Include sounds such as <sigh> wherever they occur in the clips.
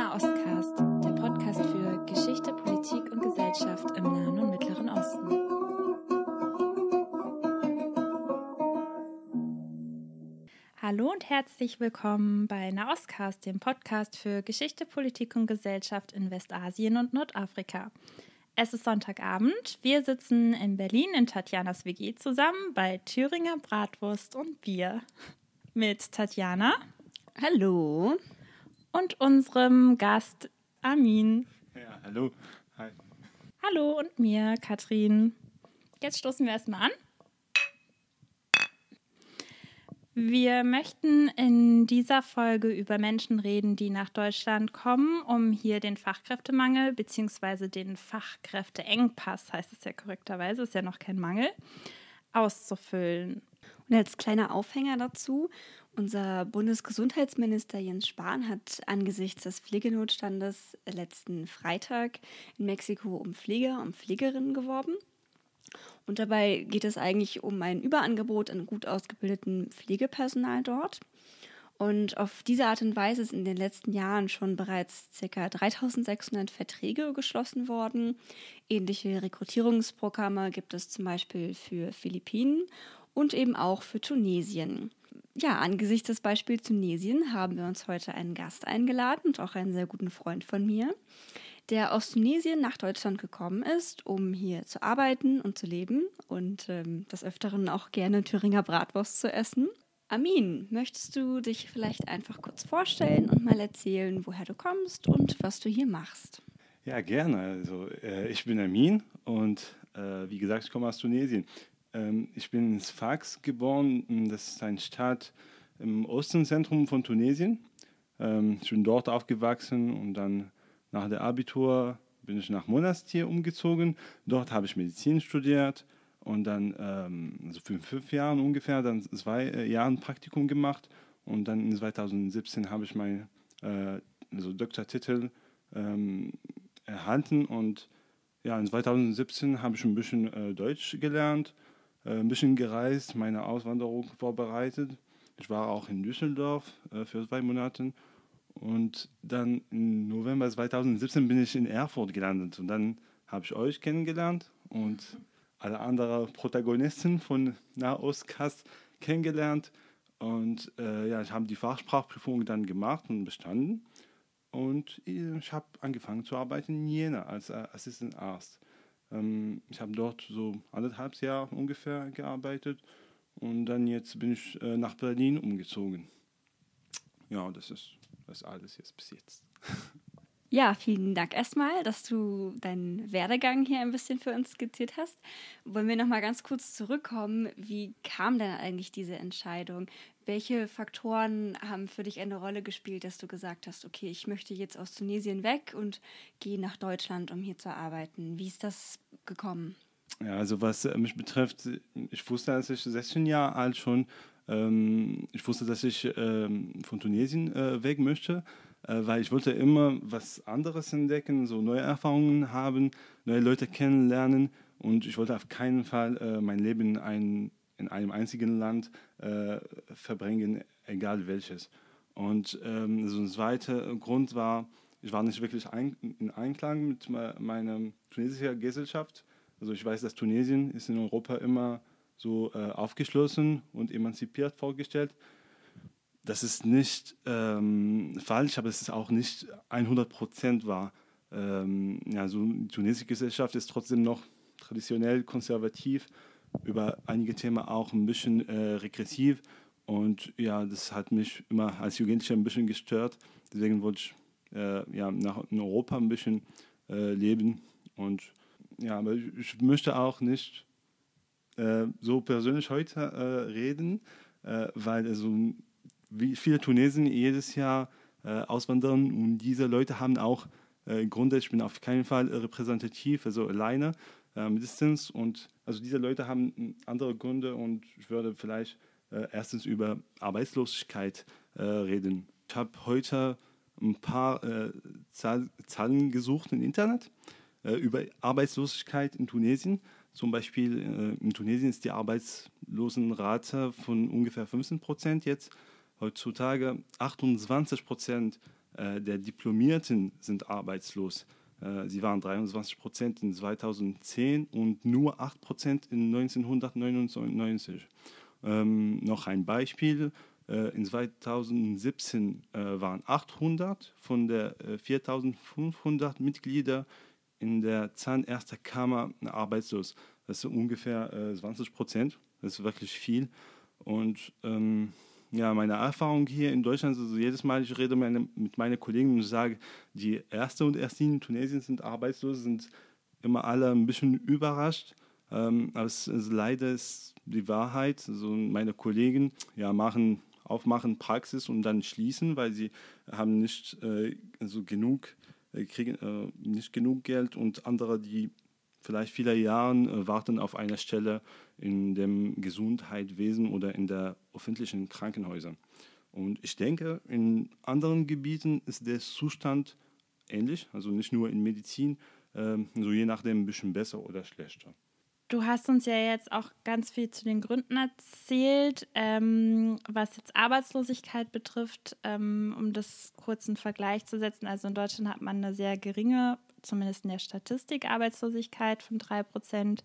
Nahostcast, der Podcast für Geschichte, Politik und Gesellschaft im Nahen und Mittleren Osten. Hallo und herzlich willkommen bei Nahostcast, dem Podcast für Geschichte, Politik und Gesellschaft in Westasien und Nordafrika. Es ist Sonntagabend. Wir sitzen in Berlin in Tatjanas WG zusammen bei Thüringer Bratwurst und Bier. Mit Tatjana. Hallo und unserem Gast Amin. Ja, hallo. Hi. Hallo und mir, Katrin. Jetzt stoßen wir erstmal an. Wir möchten in dieser Folge über Menschen reden, die nach Deutschland kommen, um hier den Fachkräftemangel bzw. den Fachkräfteengpass, heißt es ja korrekterweise, ist ja noch kein Mangel, auszufüllen. Und als kleiner Aufhänger dazu, unser Bundesgesundheitsminister Jens Spahn hat angesichts des Pflegenotstandes letzten Freitag in Mexiko um Pfleger und Pflegerinnen geworben. Und dabei geht es eigentlich um ein Überangebot an gut ausgebildeten Pflegepersonal dort. Und auf diese Art und Weise ist in den letzten Jahren schon bereits ca. 3600 Verträge geschlossen worden. Ähnliche Rekrutierungsprogramme gibt es zum Beispiel für Philippinen und eben auch für Tunesien. Ja, angesichts des Beispiels Tunesien haben wir uns heute einen Gast eingeladen und auch einen sehr guten Freund von mir, der aus Tunesien nach Deutschland gekommen ist, um hier zu arbeiten und zu leben und ähm, des Öfteren auch gerne Thüringer Bratwurst zu essen. Amin, möchtest du dich vielleicht einfach kurz vorstellen und mal erzählen, woher du kommst und was du hier machst? Ja, gerne. Also, äh, ich bin Amin und äh, wie gesagt, ich komme aus Tunesien. Ähm, ich bin in Sfax geboren. Das ist eine Stadt im Ostenzentrum von Tunesien. Ähm, ich bin dort aufgewachsen und dann nach der Abitur bin ich nach Monastir umgezogen. Dort habe ich Medizin studiert und dann ähm, also für fünf Jahre ungefähr dann zwei äh, Jahre Praktikum gemacht und dann in 2017 habe ich meinen äh, also Doktortitel ähm, erhalten und ja, in 2017 habe ich ein bisschen äh, Deutsch gelernt ein bisschen gereist, meine Auswanderung vorbereitet. Ich war auch in Düsseldorf äh, für zwei Monate. Und dann im November 2017 bin ich in Erfurt gelandet. Und dann habe ich euch kennengelernt und alle anderen Protagonisten von Nahostcast kennengelernt. Und äh, ja, ich habe die Fachsprachprüfung dann gemacht und bestanden. Und ich habe angefangen zu arbeiten in Jena als äh, Assistant Arzt. Ähm, ich habe dort so anderthalb Jahre ungefähr gearbeitet und dann jetzt bin ich äh, nach Berlin umgezogen. Ja, das ist das alles jetzt bis jetzt. <laughs> Ja, vielen Dank erstmal, dass du deinen Werdegang hier ein bisschen für uns skizziert hast. Wollen wir noch mal ganz kurz zurückkommen? Wie kam denn eigentlich diese Entscheidung? Welche Faktoren haben für dich eine Rolle gespielt, dass du gesagt hast, okay, ich möchte jetzt aus Tunesien weg und gehe nach Deutschland, um hier zu arbeiten? Wie ist das gekommen? Ja, also was äh, mich betrifft, ich wusste, als ich 16 Jahre alt schon, ähm, ich wusste, dass ich ähm, von Tunesien äh, weg möchte äh, weil ich wollte immer was anderes entdecken, so neue Erfahrungen haben, neue Leute kennenlernen und ich wollte auf keinen Fall äh, mein Leben in, ein, in einem einzigen Land äh, verbringen, egal welches. Und ähm, so ein zweiter Grund war, ich war nicht wirklich ein, in Einklang mit meiner tunesischen Gesellschaft. Also ich weiß, dass Tunesien ist in Europa immer so äh, aufgeschlossen und emanzipiert vorgestellt das ist nicht ähm, falsch, aber es ist auch nicht 100 Prozent wahr. Ähm, ja, so die tunesische Gesellschaft ist trotzdem noch traditionell konservativ, über einige Themen auch ein bisschen äh, regressiv. Und ja, das hat mich immer als Jugendlicher ein bisschen gestört. Deswegen wollte ich äh, ja, nach in Europa ein bisschen äh, leben. Und ja, aber ich, ich möchte auch nicht äh, so persönlich heute äh, reden, äh, weil also wie viele Tunesen jedes Jahr auswandern und diese Leute haben auch äh, Grunde, ich bin auf keinen Fall repräsentativ, also alleine äh, mindestens und also diese Leute haben andere Gründe und ich würde vielleicht äh, erstens über Arbeitslosigkeit äh, reden. Ich habe heute ein paar äh, Zahl, Zahlen gesucht im Internet über Arbeitslosigkeit in Tunesien. Zum Beispiel in Tunesien ist die Arbeitslosenrate von ungefähr 15 Prozent jetzt heutzutage 28 Prozent äh, der Diplomierten sind arbeitslos. Äh, sie waren 23 Prozent in 2010 und nur 8 Prozent in 1999. Ähm, noch ein Beispiel. Äh, in 2017 äh, waren 800 von der 4500 äh, Mitglieder in der Zahnärztekammer arbeitslos. Das ist ungefähr 20 Prozent. Das ist wirklich viel. Und ähm, ja, meine Erfahrung hier in Deutschland, also jedes Mal, ich rede meine, mit meinen Kollegen und sage, die Erste und Erstinen in Tunesien sind arbeitslos, sind immer alle ein bisschen überrascht. Ähm, aber es, es, leider ist die Wahrheit. Also meine Kollegen ja, machen, aufmachen Praxis und dann schließen, weil sie haben nicht äh, also genug, äh, kriegen äh, nicht genug Geld und andere, die vielleicht viele Jahre äh, warten auf einer Stelle in dem Gesundheitswesen oder in der öffentlichen Krankenhäusern. Und ich denke, in anderen Gebieten ist der Zustand ähnlich, also nicht nur in Medizin, äh, so je nachdem ein bisschen besser oder schlechter. Du hast uns ja jetzt auch ganz viel zu den Gründen erzählt, ähm, was jetzt Arbeitslosigkeit betrifft, ähm, um das kurz in Vergleich zu setzen. Also in Deutschland hat man eine sehr geringe, zumindest in der Statistik, Arbeitslosigkeit von drei Prozent.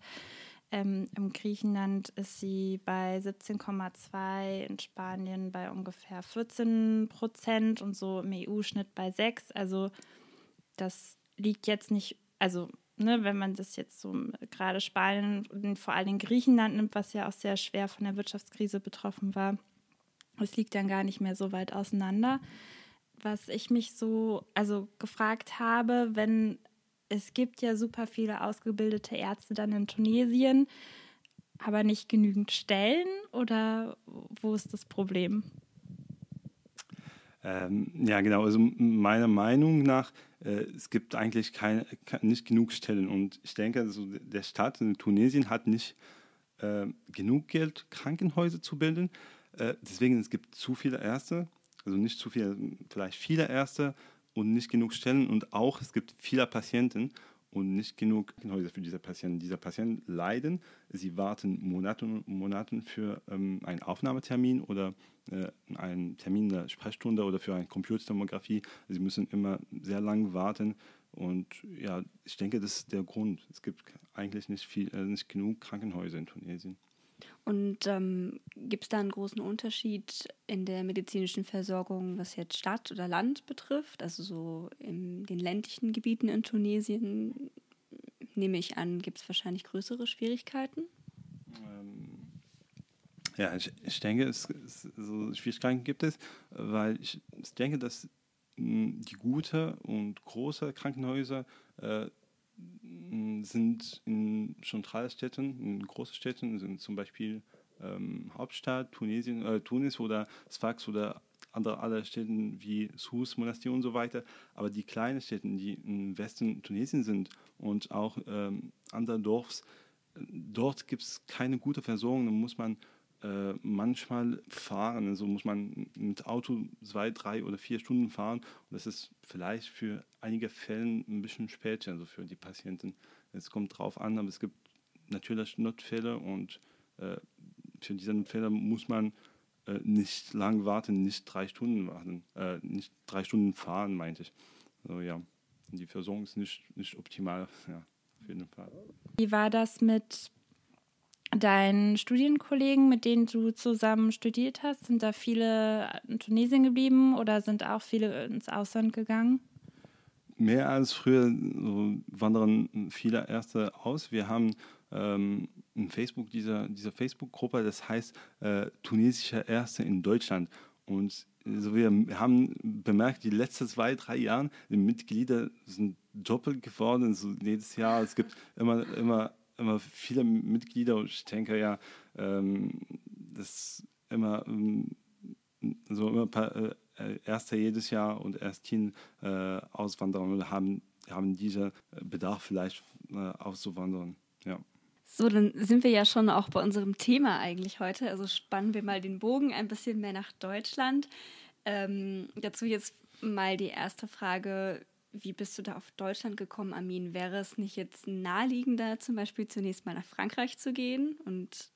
Ähm, Im Griechenland ist sie bei 17,2, in Spanien bei ungefähr 14 Prozent und so im EU-Schnitt bei 6. Also das liegt jetzt nicht, also ne, wenn man das jetzt so gerade Spanien und vor allem Griechenland nimmt, was ja auch sehr schwer von der Wirtschaftskrise betroffen war, es liegt dann gar nicht mehr so weit auseinander. Was ich mich so also gefragt habe, wenn es gibt ja super viele ausgebildete Ärzte dann in Tunesien, aber nicht genügend Stellen oder wo ist das Problem? Ähm, ja, genau. Also meiner Meinung nach, äh, es gibt eigentlich keine, nicht genug Stellen. Und ich denke, also der Staat in Tunesien hat nicht äh, genug Geld, Krankenhäuser zu bilden. Äh, deswegen es gibt zu viele Ärzte, also nicht zu viele, vielleicht viele Ärzte und nicht genug Stellen. Und auch es gibt viele Patienten und nicht genug Krankenhäuser für diese Patienten. Diese Patienten leiden, sie warten Monate und Monate für ähm, einen Aufnahmetermin oder äh, einen Termin der Sprechstunde oder für eine Computertomographie. Sie müssen immer sehr lange warten und ja, ich denke, das ist der Grund. Es gibt eigentlich nicht, viel, äh, nicht genug Krankenhäuser in Tunesien. Und ähm, gibt es da einen großen Unterschied in der medizinischen Versorgung, was jetzt Stadt oder Land betrifft? Also so in den ländlichen Gebieten in Tunesien, nehme ich an, gibt es wahrscheinlich größere Schwierigkeiten? Ähm, ja, ich, ich denke, es, es, so Schwierigkeiten gibt es, weil ich, denke, dass hm, die gute und große Krankenhäuser äh, sind in Zentralstädten, in großen Städten, sind zum Beispiel ähm, Hauptstadt, Tunesien, äh, Tunis oder Sfax oder andere alle Städte wie Sus, Monastir und so weiter. Aber die kleinen Städte, die im Westen Tunesien sind und auch ähm, andere Dorfs, dort gibt es keine gute Versorgung. Da muss man äh, manchmal fahren. Also muss man mit Auto zwei, drei oder vier Stunden fahren. Und das ist vielleicht für einige Fälle ein bisschen spät, also für die Patienten. Es kommt drauf an, aber es gibt natürlich Notfälle und äh, für diese Fälle muss man äh, nicht lang warten, nicht drei Stunden warten, äh, nicht drei Stunden fahren, meinte ich. Also ja, die Versorgung ist nicht, nicht optimal, <laughs> ja, auf jeden Fall. Wie war das mit deinen Studienkollegen, mit denen du zusammen studiert hast? Sind da viele in Tunesien geblieben oder sind auch viele ins Ausland gegangen? Mehr als früher so wandern viele Erste aus. Wir haben ähm, in Facebook diese, diese Facebook-Gruppe, das heißt äh, tunesische Erste in Deutschland. Und also wir haben bemerkt, die letzten zwei, drei Jahre, die Mitglieder sind doppelt geworden. So jedes Jahr, es gibt immer, immer immer viele Mitglieder und ich denke ja, ähm, dass immer ähm, so immer paar, äh, Erste jedes Jahr und Erstin äh, auswandern oder haben, haben diesen Bedarf vielleicht äh, auszuwandern. Ja. So, dann sind wir ja schon auch bei unserem Thema eigentlich heute. Also spannen wir mal den Bogen ein bisschen mehr nach Deutschland. Ähm, dazu jetzt mal die erste Frage wie bist du da auf Deutschland gekommen, Armin? Wäre es nicht jetzt naheliegender, zum Beispiel zunächst mal nach Frankreich zu gehen und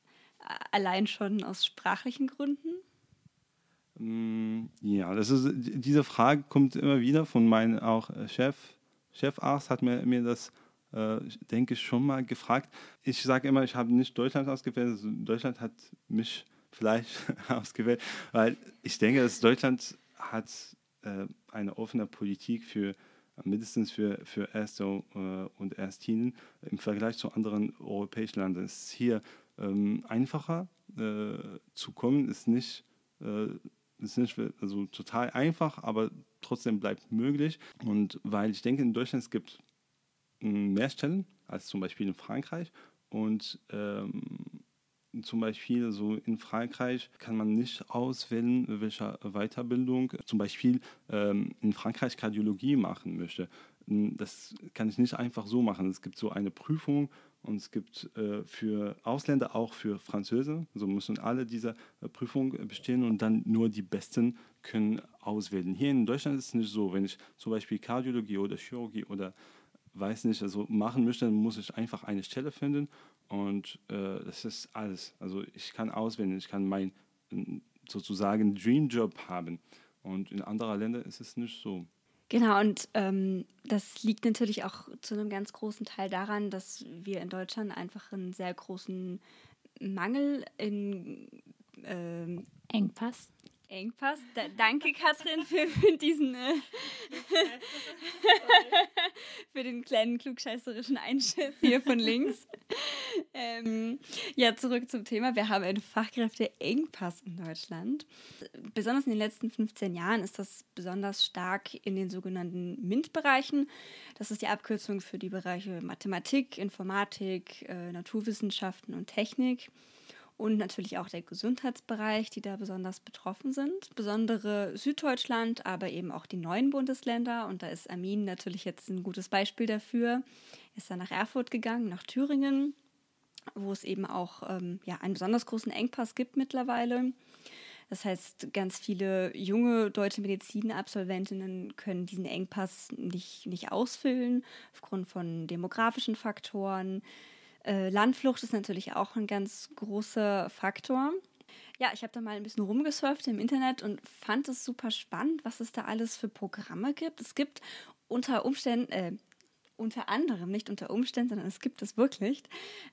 allein schon aus sprachlichen Gründen? Ja, das ist, diese Frage kommt immer wieder von meinem auch Chef. Chefarzt hat mir, mir das, äh, denke ich, schon mal gefragt. Ich sage immer, ich habe nicht Deutschland ausgewählt. Also Deutschland hat mich <laughs> vielleicht <laughs> ausgewählt, weil ich denke, dass Deutschland hat äh, eine offene Politik für mindestens für, für Erste äh, und Erstinen im Vergleich zu anderen europäischen Ländern. Es ist hier ähm, einfacher äh, zu kommen, ist nicht, äh, ist nicht also total einfach, aber trotzdem bleibt möglich. Und weil ich denke, in Deutschland es gibt hm, mehr Stellen als zum Beispiel in Frankreich und ähm, zum Beispiel so in Frankreich kann man nicht auswählen, welche Weiterbildung zum Beispiel ähm, in Frankreich Kardiologie machen möchte. Das kann ich nicht einfach so machen. Es gibt so eine Prüfung und es gibt äh, für Ausländer auch für Französen. So müssen alle diese äh, Prüfung bestehen und dann nur die Besten können auswählen. Hier in Deutschland ist es nicht so. Wenn ich zum Beispiel Kardiologie oder Chirurgie oder weiß nicht, also machen möchte, dann muss ich einfach eine Stelle finden und äh, das ist alles. Also ich kann auswählen, ich kann mein sozusagen Dreamjob haben. Und in anderen Ländern ist es nicht so. Genau, und ähm, das liegt natürlich auch zu einem ganz großen Teil daran, dass wir in Deutschland einfach einen sehr großen Mangel in ähm, Engpass Engpass. Da, danke, Katrin, für, für diesen äh, <laughs> für den kleinen klugscheißerischen Einschiss hier von links. ähm, ja, zurück zum Thema. Wir haben einen Fachkräfteengpass in Deutschland. Besonders in den letzten 15 Jahren ist das besonders stark in den sogenannten MINT-Bereichen. Das ist die Abkürzung für die Bereiche Mathematik, Informatik, äh, Naturwissenschaften und Technik und natürlich auch der Gesundheitsbereich, die da besonders betroffen sind. Besondere Süddeutschland, aber eben auch die neuen Bundesländer. Und da ist Armin natürlich jetzt ein gutes Beispiel dafür. Ist dann nach Erfurt gegangen, nach Thüringen, wo es eben auch ähm, ja, einen besonders großen Engpass gibt mittlerweile. Das heißt, ganz viele junge deutsche Medizinabsolventinnen können diesen Engpass nicht, nicht ausfüllen, aufgrund von demografischen Faktoren, äh, Landflucht ist natürlich auch ein ganz großer Faktor. Ja, ich habe da mal ein bisschen rumgesurft im Internet und fand es super spannend, was es da alles für Programme gibt. Es gibt unter Umständen, äh, unter anderem, nicht unter Umständen, sondern es gibt es wirklich,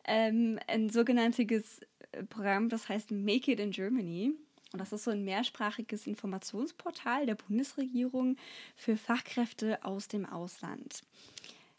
ähm, ein sogenanntes äh, Programm, das heißt Make It in Germany. Und das ist so ein mehrsprachiges Informationsportal der Bundesregierung für Fachkräfte aus dem Ausland.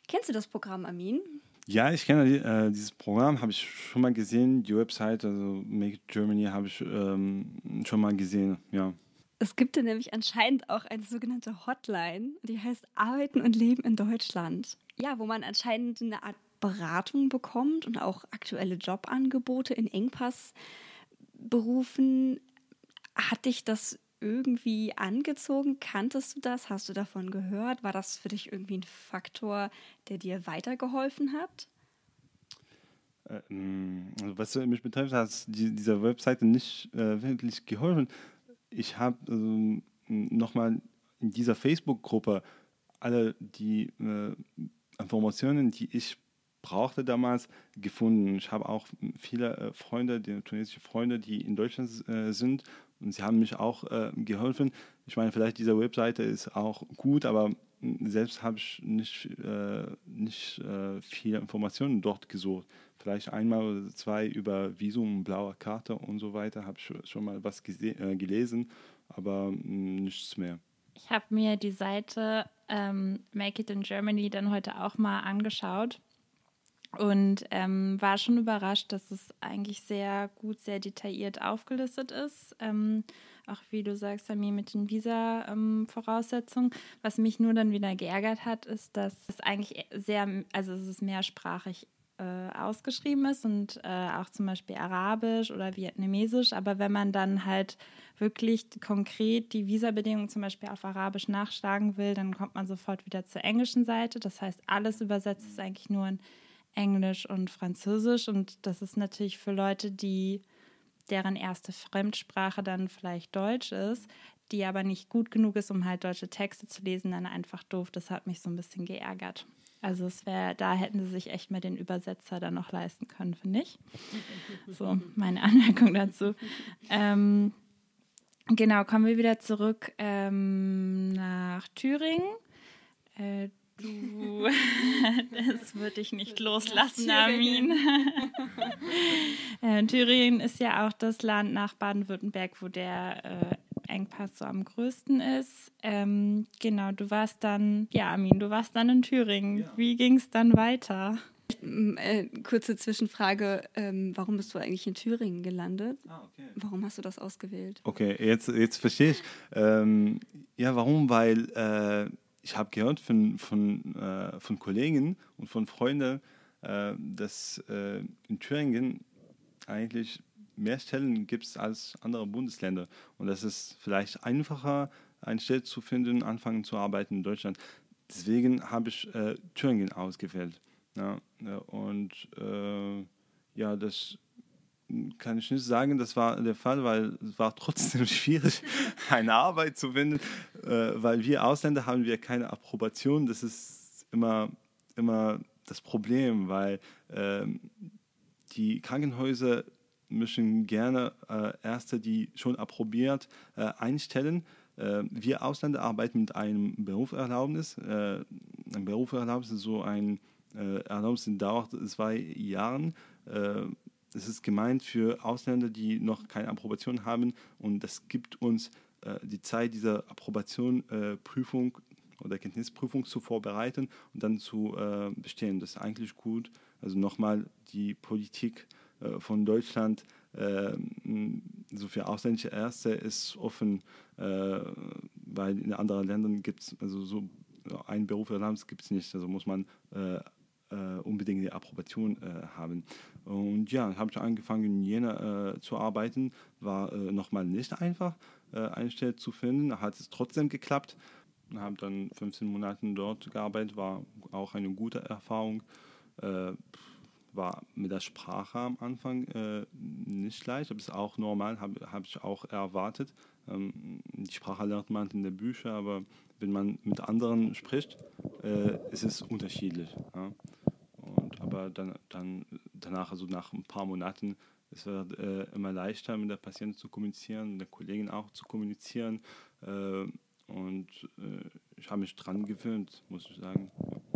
Kennst du das Programm, Amin? Ja, ich kenne äh, dieses Programm, habe ich schon mal gesehen. Die Website, also Make Germany, habe ich ähm, schon mal gesehen, ja. Es gibt da nämlich anscheinend auch eine sogenannte Hotline, die heißt Arbeiten und Leben in Deutschland. Ja, wo man anscheinend eine Art Beratung bekommt und auch aktuelle Jobangebote in Engpassberufen. Hat dich das irgendwie angezogen? Kanntest du das? Hast du davon gehört? War das für dich irgendwie ein Faktor, der dir weitergeholfen hat? Ähm, also was mich betrifft, hat die, dieser Webseite nicht äh, wirklich geholfen. Ich habe also, nochmal in dieser Facebook-Gruppe alle die äh, Informationen, die ich brauchte damals, gefunden. Ich habe auch viele äh, Freunde, die tunesische Freunde, die in Deutschland äh, sind und sie haben mich auch äh, geholfen. Ich meine, vielleicht diese Webseite ist auch gut, aber selbst habe ich nicht, äh, nicht äh, viele Informationen dort gesucht. Vielleicht einmal oder zwei über Visum, blaue Karte und so weiter habe ich schon mal was äh, gelesen, aber mh, nichts mehr. Ich habe mir die Seite ähm, Make It in Germany dann heute auch mal angeschaut und ähm, war schon überrascht, dass es eigentlich sehr gut, sehr detailliert aufgelistet ist. Ähm, auch wie du sagst, Samir, mit den Visa-Voraussetzungen. Ähm, Was mich nur dann wieder geärgert hat, ist, dass es eigentlich sehr, also es ist mehrsprachig äh, ausgeschrieben ist und äh, auch zum Beispiel Arabisch oder Vietnamesisch. Aber wenn man dann halt wirklich konkret die Visabedingungen zum Beispiel auf Arabisch nachschlagen will, dann kommt man sofort wieder zur englischen Seite. Das heißt, alles übersetzt ist eigentlich nur in Englisch und Französisch. Und das ist natürlich für Leute, die deren erste Fremdsprache dann vielleicht Deutsch ist, die aber nicht gut genug ist, um halt deutsche Texte zu lesen, dann einfach doof. Das hat mich so ein bisschen geärgert. Also es wäre, da hätten sie sich echt mal den Übersetzer dann noch leisten können, finde ich. So, meine Anmerkung dazu. Ähm, genau, kommen wir wieder zurück ähm, nach Thüringen. Äh, du, <laughs> das würde ich nicht loslassen, Armin. <laughs> äh, Thüringen ist ja auch das Land nach Baden-Württemberg, wo der äh, Engpass so am größten ist. Ähm, genau, du warst dann, ja, Armin, du warst dann in Thüringen. Ja. Wie ging es dann weiter? Äh, kurze Zwischenfrage, ähm, warum bist du eigentlich in Thüringen gelandet? Ah, okay. Warum hast du das ausgewählt? Okay, jetzt, jetzt verstehe ich. Ähm, ja, warum? Weil äh, ich habe gehört von, von, äh, von Kollegen und von Freunden, äh, dass äh, in Thüringen eigentlich mehr Stellen gibt als andere Bundesländer. Und das ist vielleicht einfacher, eine Stelle zu finden, anfangen zu arbeiten in Deutschland. Deswegen habe ich äh, Thüringen ausgewählt. Ja, und äh, ja, das kann ich nicht sagen, das war der Fall, weil es war trotzdem <laughs> schwierig, <laughs> eine Arbeit zu finden, äh, weil wir Ausländer haben wir keine Approbation. Das ist immer, immer das Problem, weil äh, die Krankenhäuser müssen gerne äh, Ärzte, die schon approbiert, äh, einstellen. Äh, wir Ausländer arbeiten mit einem Berufserlaubnis. Äh, ein Berufserlaubnis ist so ein Erlaubnis dauert zwei Jahren. Äh, es ist gemeint für Ausländer, die noch keine Approbation haben und das gibt uns äh, die Zeit dieser Approbation, äh, oder Kenntnisprüfung zu vorbereiten und dann zu äh, bestehen. Das ist eigentlich gut. Also nochmal die Politik äh, von Deutschland so für ausländische Ärzte ist offen, weil in anderen Ländern gibt es also so ein Beruf gibt es nicht. Also muss man äh, unbedingt die Approbation äh, haben. Und ja, habe ich angefangen in Jena äh, zu arbeiten. War äh, nochmal nicht einfach, äh, eine Stelle zu finden. Hat es trotzdem geklappt. Habe dann 15 Monate dort gearbeitet, war auch eine gute Erfahrung. Äh, war mit der Sprache am Anfang nicht leicht, aber ist auch normal, habe hab ich auch erwartet. Ähm, die Sprache lernt man in den Büchern, aber wenn man mit anderen spricht, äh, ist es unterschiedlich. Ja? Und, aber dann, dann danach, also nach ein paar Monaten, es wird äh, immer leichter, mit der Patientin zu kommunizieren, mit der Kollegin auch zu kommunizieren. Äh, und äh, ich habe mich dran gewöhnt, muss ich sagen. Ähm,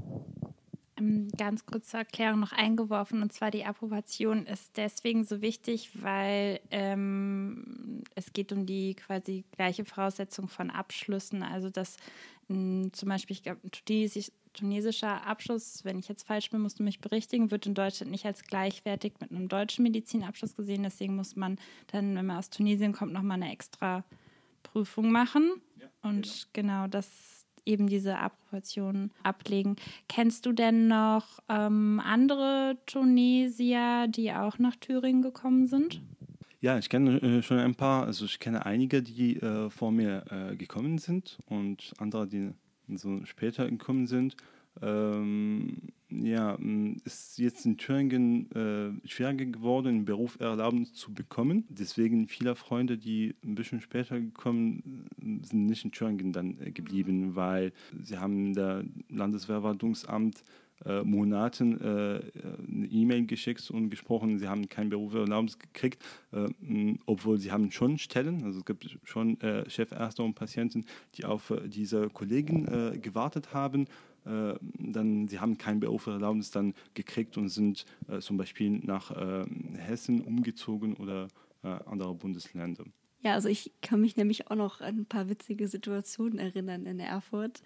ganz kurze Erklärung noch eingeworfen, und zwar die Approbation ist deswegen so wichtig, weil ähm, es geht um die quasi gleiche Voraussetzung von Abschlüssen. Also dass mh, hm, zum Beispiel, ich tunesisch, tunesischer Abschluss, wenn ich jetzt falsch bin, musst du mich berichtigen, wird in Deutschland nicht als gleichwertig mit einem deutschen Medizinabschluss gesehen. Deswegen muss man dann, wenn man aus Tunesien kommt, nochmal eine extra Prüfung machen. Ja, und genau. genau das eben diese Approbation ablegen. Kennst du denn noch ähm, andere Tunesier, die auch nach Thüringen gekommen sind? Ja, ich kenne äh, schon ein paar. Also ich kenne einige, die äh, vor mir äh, gekommen sind und andere, die so später gekommen sind. Ähm, ja, ist jetzt in Thüringen äh, schwieriger geworden, einen Berufserlaubnis zu bekommen. Deswegen viele Freunde, die ein bisschen später gekommen sind, nicht in Thüringen dann äh, geblieben, mhm. weil sie haben der Landesverwaltungsamt äh, Monaten äh, eine E-Mail geschickt und gesprochen, sie haben kein Berufserlaubnis gekriegt, äh, obwohl sie haben schon Stellen, also es gibt schon äh, Chefärzte und Patienten, die auf äh, diese Kollegen äh, gewartet haben äh, dann sie haben kein Berufserlaubnis dann gekriegt und sind äh, zum Beispiel nach äh, Hessen umgezogen oder äh, andere Bundesländer. Ja, also ich kann mich nämlich auch noch an ein paar witzige Situationen erinnern in Erfurt.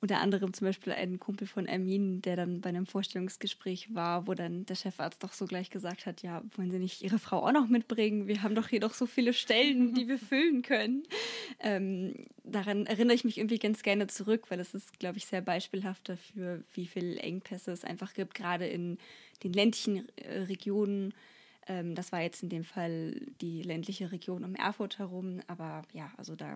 Unter anderem zum Beispiel einen Kumpel von Ermin, der dann bei einem Vorstellungsgespräch war, wo dann der Chefarzt doch so gleich gesagt hat, ja, wollen Sie nicht Ihre Frau auch noch mitbringen? Wir haben doch hier doch so viele Stellen, die wir füllen können. Ähm, daran erinnere ich mich irgendwie ganz gerne zurück, weil es ist, glaube ich, sehr beispielhaft dafür, wie viele Engpässe es einfach gibt, gerade in den ländlichen äh, Regionen. Ähm, das war jetzt in dem Fall die ländliche Region um Erfurt herum, aber ja, also da,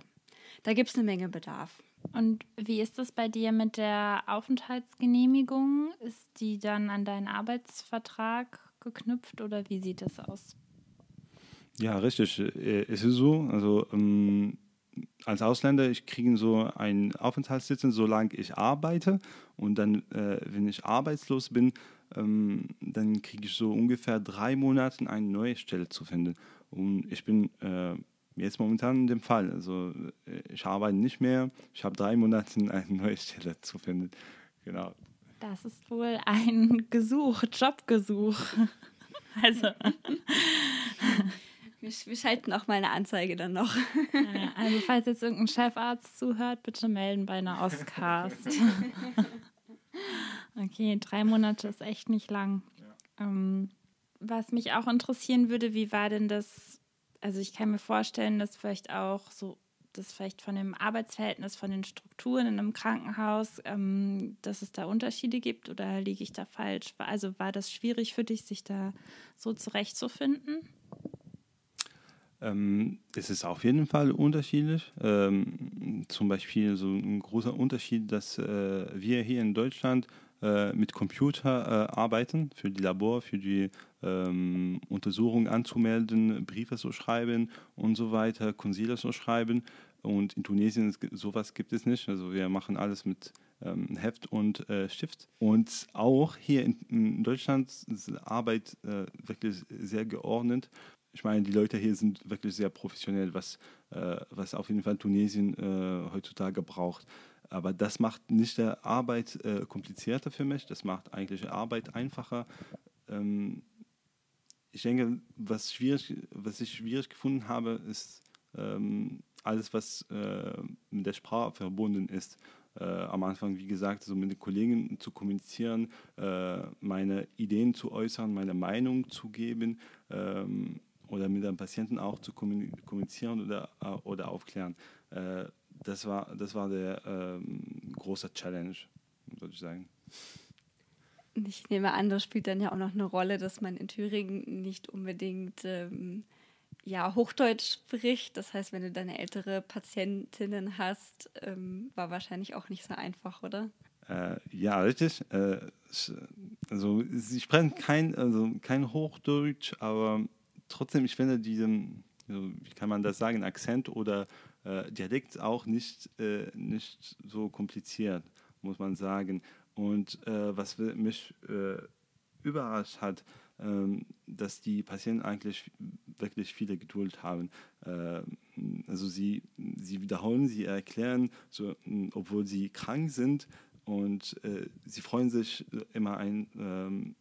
da gibt es eine Menge Bedarf. Und wie ist es bei dir mit der Aufenthaltsgenehmigung? Ist die dann an deinen Arbeitsvertrag geknüpft oder wie sieht das aus? Ja, richtig. Äh, es ist so, also ähm, als Ausländer, ich kriege so einen Aufenthaltstitel, solange ich arbeite. Und dann, äh, wenn ich arbeitslos bin, ähm, dann kriege ich so ungefähr drei Monate eine neue Stelle zu finden. Und ich bin äh, jetzt momentan in dem Fall. Also äh, ich arbeite nicht mehr. Ich habe drei Monate <laughs> eine neue Stelle zu finden. Genau. Das ist wohl ein Gesuch, Jobgesuch. <laughs> Also. <laughs> Wir, wir, schalten auch mal eine Anzeige dann noch. also, falls jetzt irgendein Chefarzt zuhört, bitte melden bei einer Oscast. okay, drei Monate ist echt nicht lang. Ja. Ähm, was mich auch interessieren würde, wie war denn das? Also, ich kann mir vorstellen, dass vielleicht auch so das vielleicht von dem Arbeitsverhältnis, von den Strukturen in einem Krankenhaus, ähm, dass es da Unterschiede gibt oder liege ich da falsch? Also war das schwierig für dich, sich da so zurechtzufinden? Ähm, es ist auf jeden Fall unterschiedlich. Ähm, zum Beispiel so ein großer Unterschied, dass äh, wir hier in Deutschland mit Computer äh, arbeiten, für die Labor, für die ähm, Untersuchung anzumelden, Briefe zu schreiben und so weiter, Konsile zu schreiben. Und in Tunesien sowas gibt es nicht. Also wir machen alles mit ähm, Heft und äh, Stift. Und auch hier in, in Deutschland ist Arbeit äh, wirklich sehr geordnet. Ich meine, die Leute hier sind wirklich sehr professionell, was, äh, was auf jeden Fall Tunesien äh, heutzutage braucht. Aber das macht nicht die Arbeit äh, komplizierter für mich, das macht eigentlich Arbeit einfacher. Ähm, ich denke, was, schwierig, was ich schwierig gefunden habe, ist ähm, alles, was äh, mit der Sprache verbunden ist. Äh, am Anfang, wie gesagt, so mit den Kollegen zu kommunizieren, äh, meine Ideen zu äußern, meine Meinung zu geben ähm, oder mit dem Patienten auch zu kommunizieren oder, äh, oder aufklären. Äh, das, war, das war der ähm, große Challenge, würde ich sagen. Ich nehme an, das spielt dann ja auch noch eine Rolle, dass man in Thüringen nicht unbedingt ähm, ja, Hochdeutsch spricht. Das heißt, wenn du deine ältere Patientinnen hast, ähm, war wahrscheinlich auch nicht so einfach, oder? Äh, ja, richtig. Äh, also sie sprechen kein, also kein Hochdeutsch, aber trotzdem, ich finde diesen, also, wie kann man das sagen, Akzent oder äh, Dialekt auch nicht, äh, nicht so kompliziert, muss man sagen. Und äh, was mich äh, überrascht hat, ähm, dass die Patienten eigentlich wirklich viele Geduld haben. Äh, also sie, sie wiederholen, sie erklären, so, obwohl sie krank sind und äh, sie freuen sich immer ein ähm,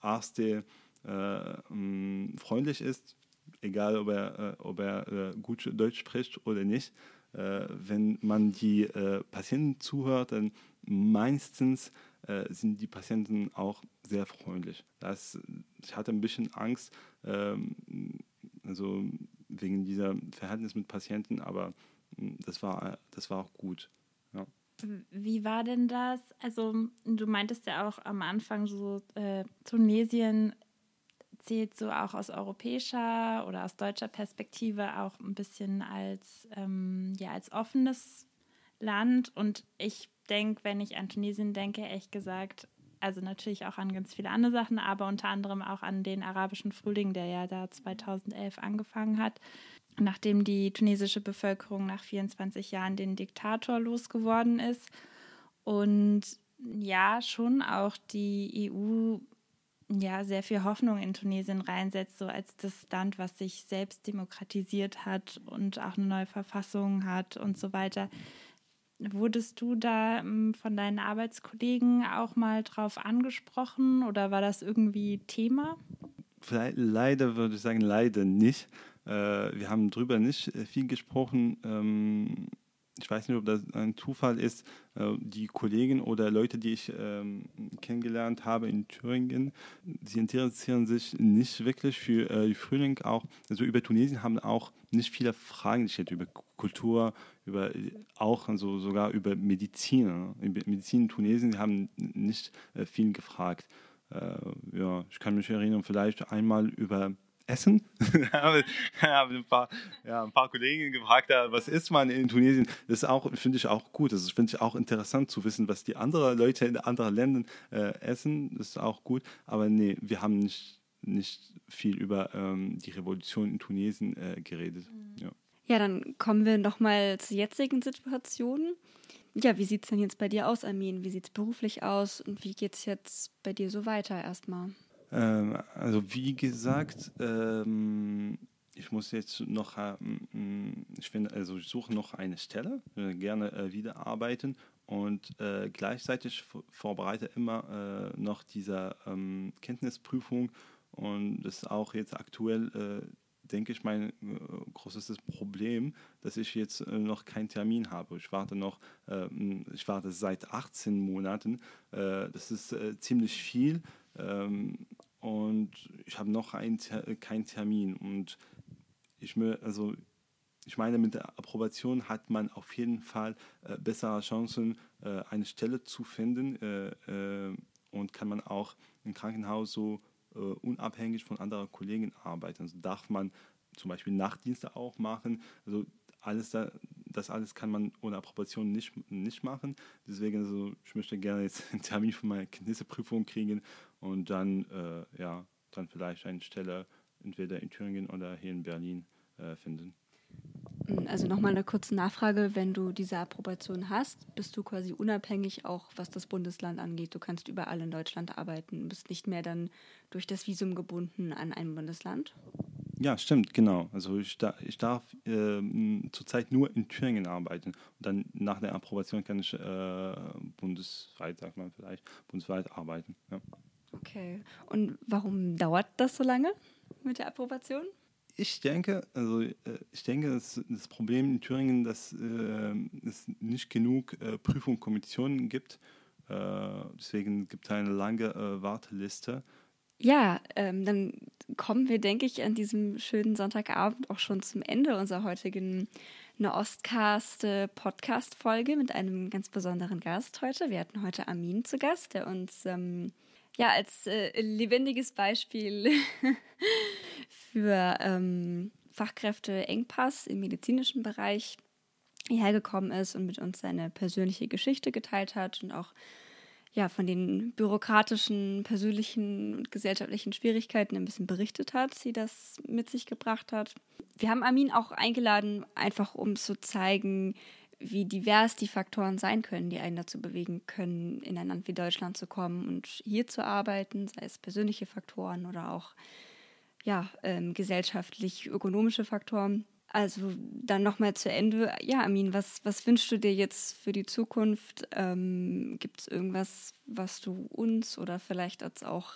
Arzt, der äh, freundlich ist, egal ob er, ob er gut Deutsch spricht oder nicht. wenn man die Patienten zuhört, dann meistens äh, sind die Patienten auch sehr freundlich. Das, ich hatte ein bisschen Angst, ähm, also wegen dieser Verhältnis mit Patienten, aber hm, das war, das war auch gut. Ja. Wie war denn das? Also du meintest ja auch am Anfang so, äh, Tunesien zählt so auch aus europäischer oder aus deutscher Perspektive auch ein bisschen als, ähm, ja, als offenes Land. Und ich denke, wenn ich an Tunesien denke, echt gesagt, also natürlich auch an ganz viele andere Sachen, aber unter anderem auch an den arabischen Frühling, der ja da 2011 angefangen hat, nachdem die tunesische Bevölkerung nach 24 Jahren den Diktator losgeworden ist. Und ja, schon auch die EU ja sehr viel Hoffnung in Tunesien reinsetzt, so als das Land, was sich selbst demokratisiert hat und auch eine neue Verfassung hat und so weiter. Wurdest du da ähm, von deinen Arbeitskollegen auch mal drauf angesprochen oder war das irgendwie Thema? Leider würde ich sagen, leider nicht. Äh, wir haben darüber nicht äh, viel gesprochen. Ich weiß nicht, ob das ein Zufall ist, äh, die Kollegen oder Leute, die ich ähm, kennengelernt habe in Thüringen, sie interessieren sich nicht wirklich für äh, Frühling auch, also über Tunesien haben auch nicht viele Fragen gestellt über Kultur, über auch also sogar über Medizin. Über Medizin in Tunesien sie haben nicht äh, viel gefragt. Äh, ja, ich kann mich erinnern, vielleicht einmal über Essen. <laughs> habe ein paar, ja, ein paar Kollegen gefragt, was isst man in Tunesien? Das auch, finde ich auch gut. Das finde ich auch interessant zu wissen, was die anderen Leute in anderen Ländern äh, essen. Das ist auch gut. Aber nee, wir haben nicht, nicht viel über ähm, die Revolution in Tunesien äh, geredet. Mhm. Ja. ja, dann kommen wir nochmal zur jetzigen Situation. Ja, wie sieht es denn jetzt bei dir aus, Armin? Wie sieht es beruflich aus und wie geht es jetzt bei dir so weiter erstmal? Ähm, also wie gesagt, ähm, ich muss jetzt noch, ich finde, also ich suche noch eine Stelle, gerne äh, wieder arbeiten und äh, gleichzeitig vorbereite immer äh, noch diese ähm, Kenntnisprüfung und das ist auch jetzt aktuell, äh, denke ich, mein äh, großes Problem, dass ich jetzt äh, noch keinen Termin habe. Ich warte noch, ähm, ich warte seit 18 Monaten. Äh, das ist ziemlich viel ähm, und ich habe noch einen, keinen Termin und ich also ich meine, mit der Approbation hat man auf jeden Fall äh, bessere Chancen, äh, eine Stelle zu finden äh, äh und kann man auch im Krankenhaus so äh, unabhängig von anderen Kollegen arbeiten. Also darf man zum Beispiel Nachtdienste auch machen. Also alles da, das alles kann man ohne Approbation nicht, nicht machen. Deswegen, also ich möchte gerne jetzt einen Termin für meine Kenntnisseprüfung kriegen und dann, äh, ja, dann vielleicht eine Stelle entweder in Thüringen oder hier in Berlin äh, finden. Also nochmal eine kurze Nachfrage, wenn du diese Approbation hast, bist du quasi unabhängig auch, was das Bundesland angeht. Du kannst überall in Deutschland arbeiten, bist nicht mehr dann durch das Visum gebunden an ein Bundesland. Ja, stimmt, genau. Also ich, da, ich darf äh, zurzeit nur in Thüringen arbeiten. Und dann nach der Approbation kann ich äh, bundesweit, sagt man vielleicht, bundesweit arbeiten. Ja. Okay. Und warum dauert das so lange mit der Approbation? ich denke, also äh, ich denke, das, das Problem in Thüringen, dass äh, es nicht genug äh, Prüfungskommissionen gibt. Äh, deswegen gibt es eine lange äh, Warteliste. Ja, ähm, dann kommen wir, denke ich, an diesem schönen Sonntagabend auch schon zum Ende unserer heutigen Nahostcast-Podcast-Folge mit einem ganz besonderen Gast heute. Wir hatten heute Armin zu Gast, der uns ähm, ja als äh, lebendiges Beispiel <laughs> für ähm, Fachkräfteengpass im medizinischen Bereich hierher gekommen ist und mit uns seine persönliche Geschichte geteilt hat und auch ja, von den bürokratischen, persönlichen und gesellschaftlichen Schwierigkeiten ein bisschen berichtet hat, die das mit sich gebracht hat. Wir haben Armin auch eingeladen, einfach um zu zeigen, wie divers die Faktoren sein können, die einen dazu bewegen können, in ein Land wie Deutschland zu kommen und hier zu arbeiten, sei es persönliche Faktoren oder auch ja, ähm, gesellschaftlich-ökonomische Faktoren. Also dann nochmal zu Ende. Ja, Amin, was, was wünschst du dir jetzt für die Zukunft? Ähm, Gibt es irgendwas, was du uns oder vielleicht als auch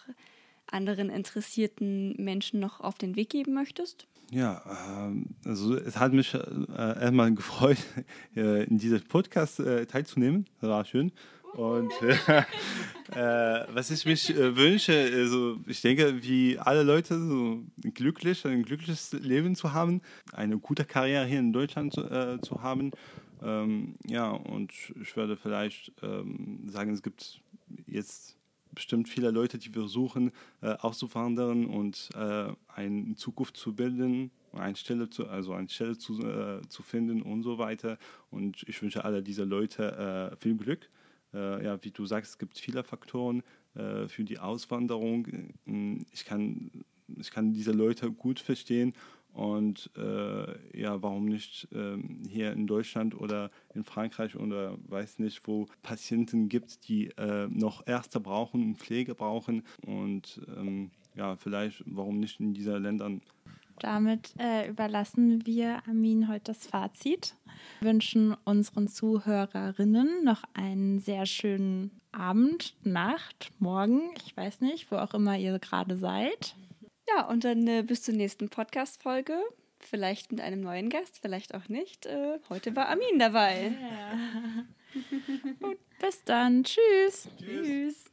anderen interessierten Menschen noch auf den Weg geben möchtest? Ja, ähm, also es hat mich äh, erstmal <laughs> gefreut, in diesem Podcast äh, teilzunehmen. Das war schön. Und <laughs> äh, was ich mich äh, wünsche, also ich denke, wie alle Leute, so glücklich, ein glückliches Leben zu haben, eine gute Karriere hier in Deutschland zu, äh, zu haben. Ähm, ja, und ich würde vielleicht ähm, sagen, es gibt jetzt bestimmt viele Leute, die versuchen, äh, auszuwandern und äh, eine Zukunft zu bilden, eine Stelle zu, also eine Stelle zu, äh, zu finden und so weiter. Und ich wünsche alle diese Leute äh, viel Glück. Äh, ja, wie du sagst, es gibt viele Faktoren äh, für die Auswanderung. Ich kann, ich kann diese Leute gut verstehen und äh, ja, warum nicht ähm, hier in Deutschland oder in Frankreich oder weiß nicht, wo Patienten gibt, die äh, noch Ärzte brauchen und Pflege brauchen. Und ähm, ja, vielleicht, warum nicht in diesen Ländern damit äh, überlassen wir Amin heute das Fazit. Wünschen unseren Zuhörerinnen noch einen sehr schönen Abend, Nacht, Morgen, ich weiß nicht, wo auch immer ihr gerade seid. Ja, und dann äh, bis zur nächsten Podcast-Folge. Vielleicht mit einem neuen Gast, vielleicht auch nicht. Äh, heute war Amin dabei. Ja. <laughs> Gut, bis dann. Tschüss. Tschüss. Tschüss.